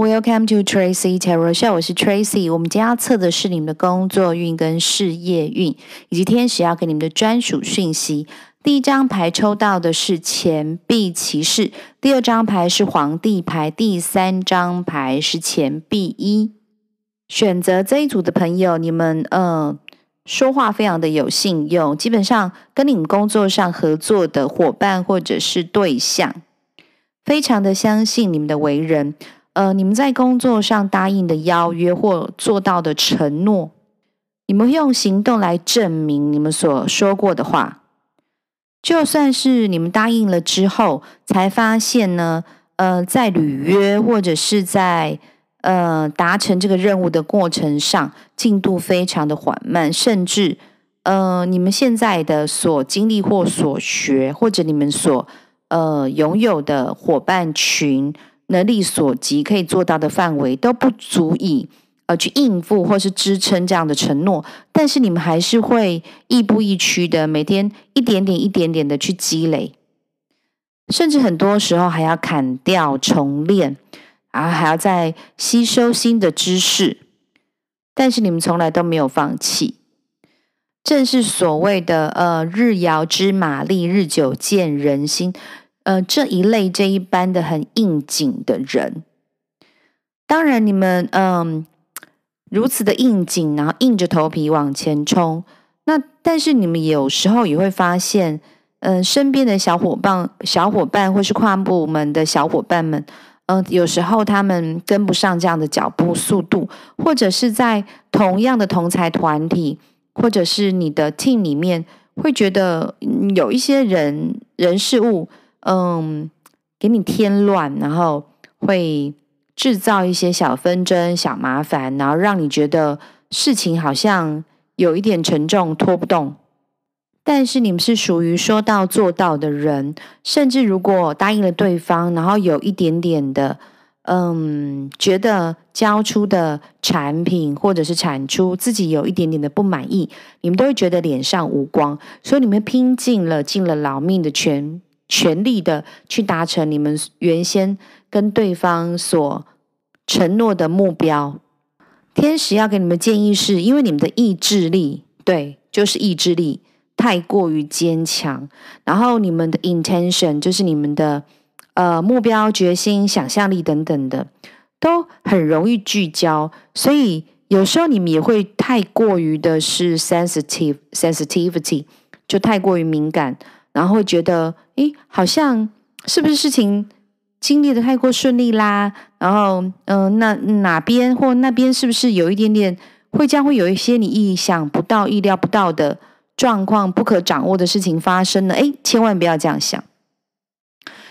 Welcome to Tracy Tarot Show，我是 Tracy。我们今天要测的是你们的工作运跟事业运，以及天使要给你们的专属讯息。第一张牌抽到的是钱币骑士，第二张牌是皇帝牌，第三张牌是钱币一。选择这一组的朋友，你们呃说话非常的有信用，基本上跟你们工作上合作的伙伴或者是对象，非常的相信你们的为人。呃，你们在工作上答应的邀约或做到的承诺，你们用行动来证明你们所说过的话。就算是你们答应了之后，才发现呢，呃，在履约或者是在呃达成这个任务的过程上，进度非常的缓慢，甚至呃，你们现在的所经历或所学，或者你们所呃拥有的伙伴群。能力所及可以做到的范围都不足以，呃，去应付或是支撑这样的承诺，但是你们还是会亦步亦趋的，每天一点点、一点点的去积累，甚至很多时候还要砍掉重练，啊，还要再吸收新的知识，但是你们从来都没有放弃，正是所谓的呃“日遥知马力，日久见人心”。呃，这一类这一般的很应景的人，当然你们嗯如此的应景，然后硬着头皮往前冲。那但是你们有时候也会发现，嗯、身边的小伙伴、小伙伴或是跨部门的小伙伴们，嗯、有时候他们跟不上这样的脚步速度，或者是在同样的同才团体，或者是你的 team 里面，会觉得有一些人人事物。嗯，给你添乱，然后会制造一些小纷争、小麻烦，然后让你觉得事情好像有一点沉重，拖不动。但是你们是属于说到做到的人，甚至如果答应了对方，然后有一点点的，嗯，觉得交出的产品或者是产出自己有一点点的不满意，你们都会觉得脸上无光，所以你们拼尽了、尽了老命的全。全力的去达成你们原先跟对方所承诺的目标。天使要给你们建议是，因为你们的意志力，对，就是意志力太过于坚强，然后你们的 intention 就是你们的呃目标、决心、想象力等等的，都很容易聚焦，所以有时候你们也会太过于的是 sensitive sensitivity，就太过于敏感。然后会觉得，诶，好像是不是事情经历的太过顺利啦？然后，嗯、那哪边或那边是不是有一点点会将会有一些你意想不到、意料不到的状况、不可掌握的事情发生呢？诶，千万不要这样想，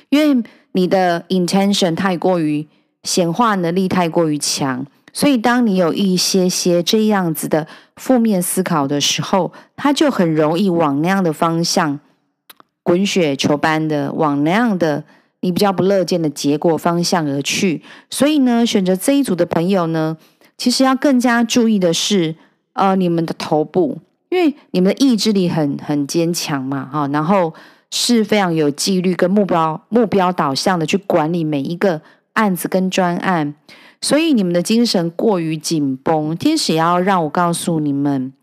因为你的 intention 太过于显化能力太过于强，所以当你有一些些这样子的负面思考的时候，它就很容易往那样的方向。滚雪球般的往那样的你比较不乐见的结果方向而去，所以呢，选择这一组的朋友呢，其实要更加注意的是，呃，你们的头部，因为你们的意志力很很坚强嘛，哈，然后是非常有纪律跟目标目标导向的去管理每一个案子跟专案，所以你们的精神过于紧绷，天使也要让我告诉你们。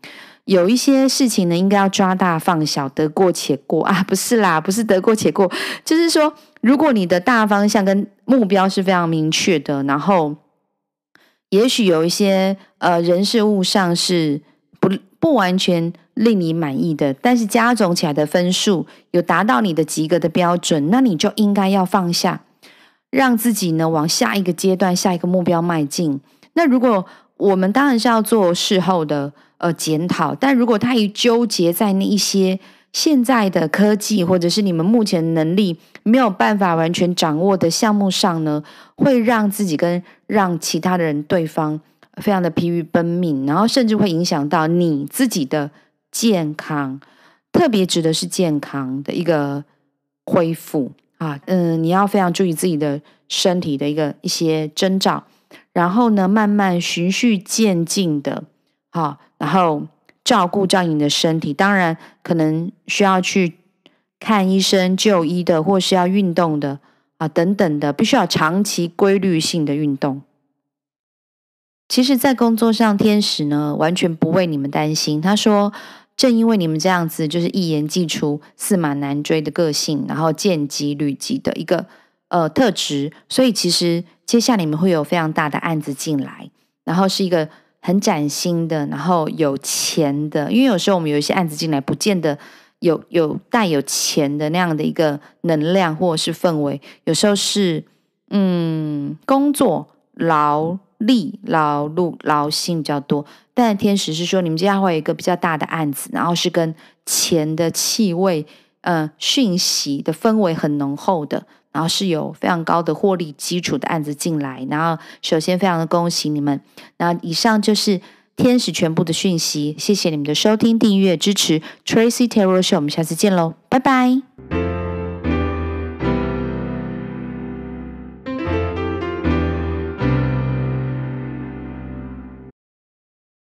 有一些事情呢，应该要抓大放小，得过且过 啊！不是啦，不是得过且过，就是说，如果你的大方向跟目标是非常明确的，然后，也许有一些呃人事物上是不不完全令你满意的，但是加总起来的分数有达到你的及格的标准，那你就应该要放下，让自己呢往下一个阶段、下一个目标迈进。那如果我们当然是要做事后的。呃，检讨。但如果他一纠结在那一些现在的科技，或者是你们目前能力没有办法完全掌握的项目上呢，会让自己跟让其他的人对方非常的疲于奔命，然后甚至会影响到你自己的健康，特别指的是健康的一个恢复啊。嗯，你要非常注意自己的身体的一个一些征兆，然后呢，慢慢循序渐进的，好、然后照顾这样你的身体，当然可能需要去看医生、就医的，或是要运动的啊，等等的，必须要长期规律性的运动。其实，在工作上，天使呢完全不为你们担心。他说，正因为你们这样子，就是一言既出、驷马难追的个性，然后见机履机的一个呃特质，所以其实接下来你们会有非常大的案子进来，然后是一个很崭新的，然后有钱的。因为有时候我们有一些案子进来，不见得有有带有钱的那样的一个能量或者是氛围，有时候是嗯工作劳。力劳碌劳心比较多，但天使是说你们接下来会有一个比较大的案子，然后是跟钱的气味、呃讯息的氛围很浓厚的，然后是有非常高的获利基础的案子进来。然后首先非常的恭喜你们，那以上就是天使全部的讯息，谢谢你们的收听、订阅、支持 Tracy Terror Show，我们下次见喽，拜拜。